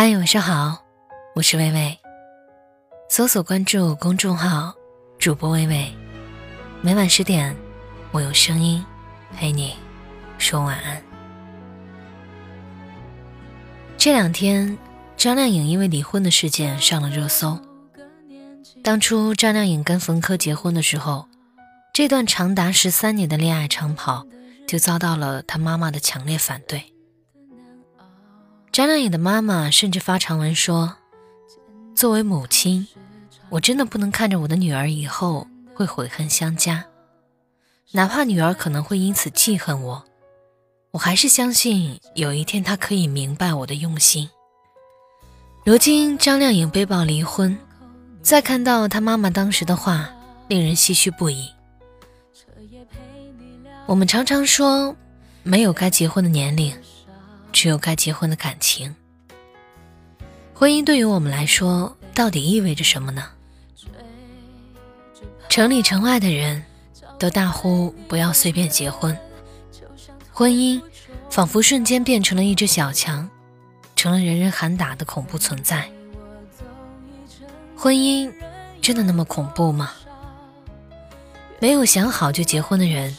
嗨，晚上好，我是微微。搜索关注公众号“主播微微”，每晚十点，我用声音陪你说晚安。这两天，张靓颖因为离婚的事件上了热搜。当初张靓颖跟冯轲结婚的时候，这段长达十三年的恋爱长跑就遭到了她妈妈的强烈反对。张靓颖的妈妈甚至发长文说：“作为母亲，我真的不能看着我的女儿以后会悔恨相加，哪怕女儿可能会因此记恨我，我还是相信有一天她可以明白我的用心。”如今张靓颖被曝离婚，再看到她妈妈当时的话，令人唏嘘不已。我们常常说，没有该结婚的年龄。只有该结婚的感情。婚姻对于我们来说，到底意味着什么呢？城里城外的人都大呼不要随便结婚，婚姻仿佛瞬间变成了一只小强，成了人人喊打的恐怖存在。婚姻真的那么恐怖吗？没有想好就结婚的人，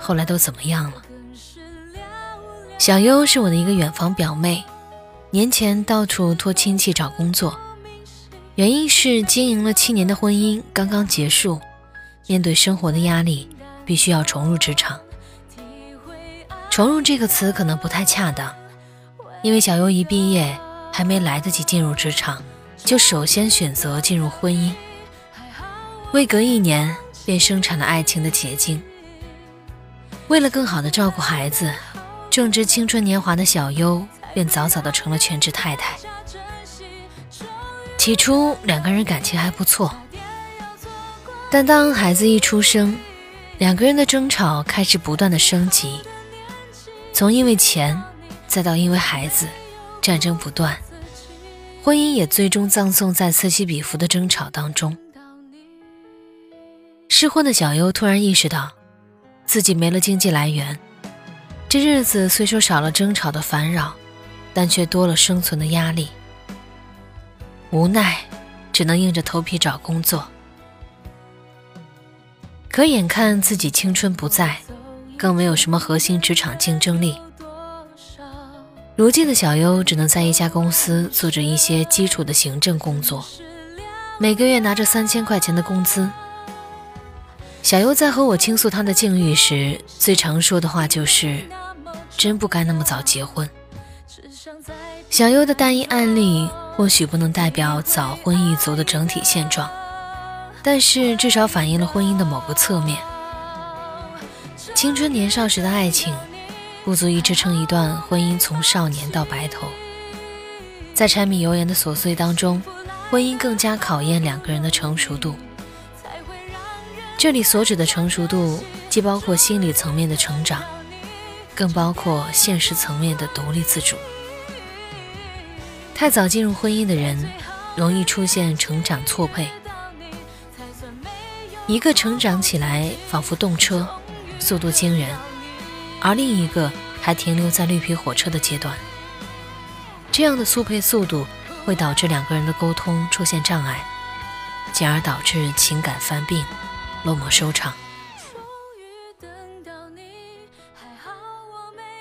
后来都怎么样了？小优是我的一个远房表妹，年前到处托亲戚找工作，原因是经营了七年的婚姻刚刚结束，面对生活的压力，必须要重入职场。重入这个词可能不太恰当，因为小优一毕业还没来得及进入职场，就首先选择进入婚姻，未隔一年便生产了爱情的结晶。为了更好的照顾孩子。正值青春年华的小优，便早早的成了全职太太。起初两个人感情还不错，但当孩子一出生，两个人的争吵开始不断的升级，从因为钱，再到因为孩子，战争不断，婚姻也最终葬送在此起彼伏的争吵当中。失婚的小优突然意识到，自己没了经济来源。这日子虽说少了争吵的烦扰，但却多了生存的压力。无奈，只能硬着头皮找工作。可眼看自己青春不在，更没有什么核心职场竞争力。如今的小优只能在一家公司做着一些基础的行政工作，每个月拿着三千块钱的工资。小优在和我倾诉她的境遇时，最常说的话就是：“真不该那么早结婚。”小优的单一案例或许不能代表早婚一族的整体现状，但是至少反映了婚姻的某个侧面。青春年少时的爱情，不足以支撑一段婚姻从少年到白头。在柴米油盐的琐碎当中，婚姻更加考验两个人的成熟度。这里所指的成熟度，既包括心理层面的成长，更包括现实层面的独立自主。太早进入婚姻的人，容易出现成长错配。一个成长起来仿佛动车，速度惊人，而另一个还停留在绿皮火车的阶段。这样的速配速度，会导致两个人的沟通出现障碍，进而导致情感犯病。落寞收场。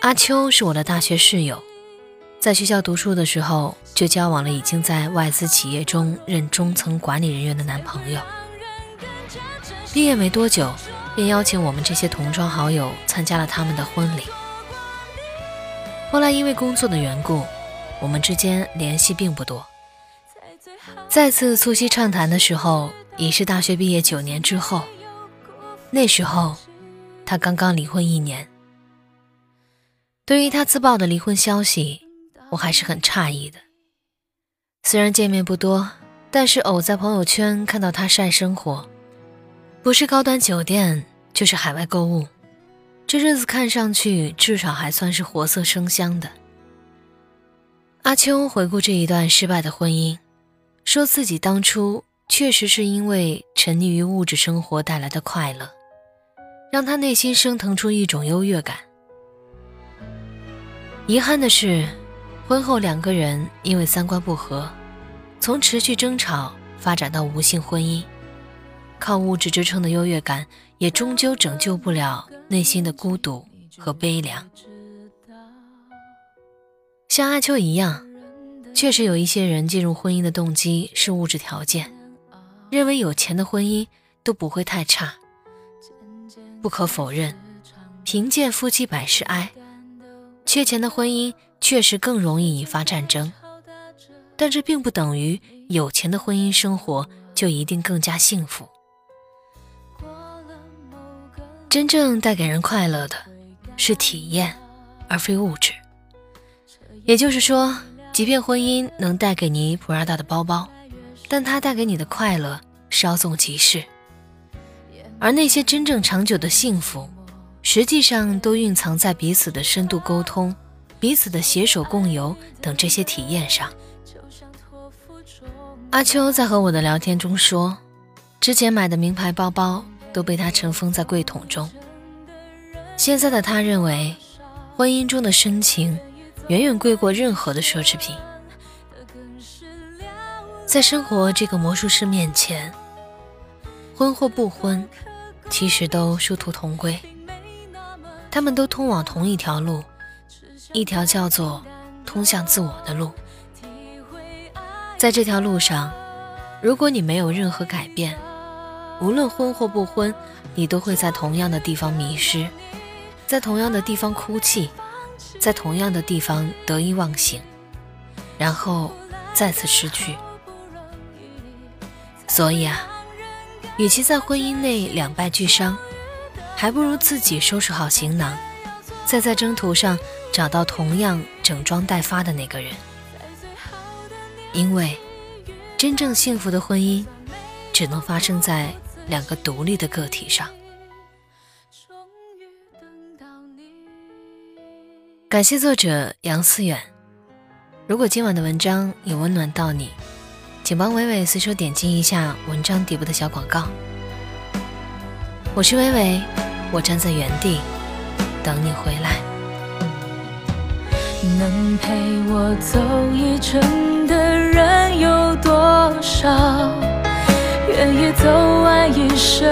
阿秋是我的大学室友，在学校读书的时候就交往了已经在外资企业中任中层管理人员的男朋友。毕业没多久，便邀请我们这些同窗好友参加了他们的婚礼。后来因为工作的缘故，我们之间联系并不多。再次促膝畅谈的时候，已是大学毕业九年之后。那时候，他刚刚离婚一年。对于他自曝的离婚消息，我还是很诧异的。虽然见面不多，但是偶在朋友圈看到他晒生活，不是高端酒店，就是海外购物，这日子看上去至少还算是活色生香的。阿秋回顾这一段失败的婚姻，说自己当初确实是因为沉溺于物质生活带来的快乐。让他内心升腾出一种优越感。遗憾的是，婚后两个人因为三观不合，从持续争吵发展到无性婚姻，靠物质支撑的优越感也终究拯救不了内心的孤独和悲凉。像阿秋一样，确实有一些人进入婚姻的动机是物质条件，认为有钱的婚姻都不会太差。不可否认，贫贱夫妻百事哀，缺钱的婚姻。确实更容易引发战争，但这并不等于有钱的婚姻生活就一定更加幸福。真正带给人快乐的是体验，而非物质。也就是说，即便婚姻能带给你普拉达的包包，但它带给你的快乐稍纵即逝。而那些真正长久的幸福，实际上都蕴藏在彼此的深度沟通。彼此的携手共游等这些体验上，阿秋在和我的聊天中说，之前买的名牌包包都被他尘封在柜桶中。现在的他认为，婚姻中的深情远远贵过任何的奢侈品。在生活这个魔术师面前，婚或不婚，其实都殊途同归，他们都通往同一条路。一条叫做通向自我的路，在这条路上，如果你没有任何改变，无论婚或不婚，你都会在同样的地方迷失，在同样的地方哭泣，在同样的地方得意忘形，然后再次失去。所以啊，与其在婚姻内两败俱伤，还不如自己收拾好行囊，再在征途上。找到同样整装待发的那个人，因为真正幸福的婚姻只能发生在两个独立的个体上。感谢作者杨思远。如果今晚的文章有温暖到你，请帮伟伟随手点击一下文章底部的小广告。我是伟伟，我站在原地等你回来。能陪我走一程的人有多少？愿意走完一生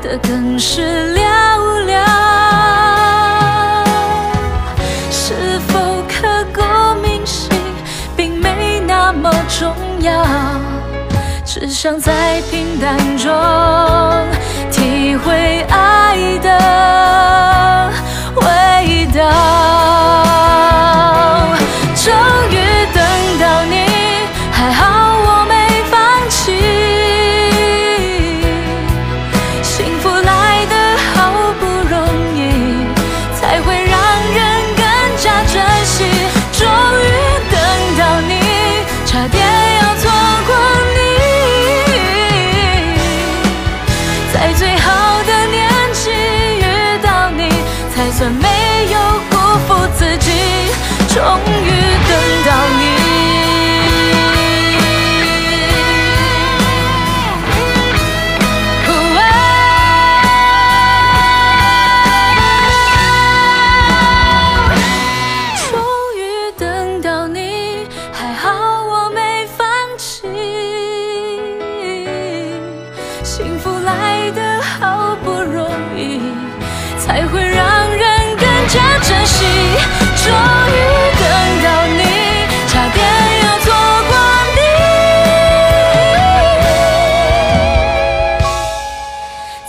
的更是寥寥。想在平淡中体会爱的终于等到你终于等到你还好我没放弃。幸福来得好不容易才会让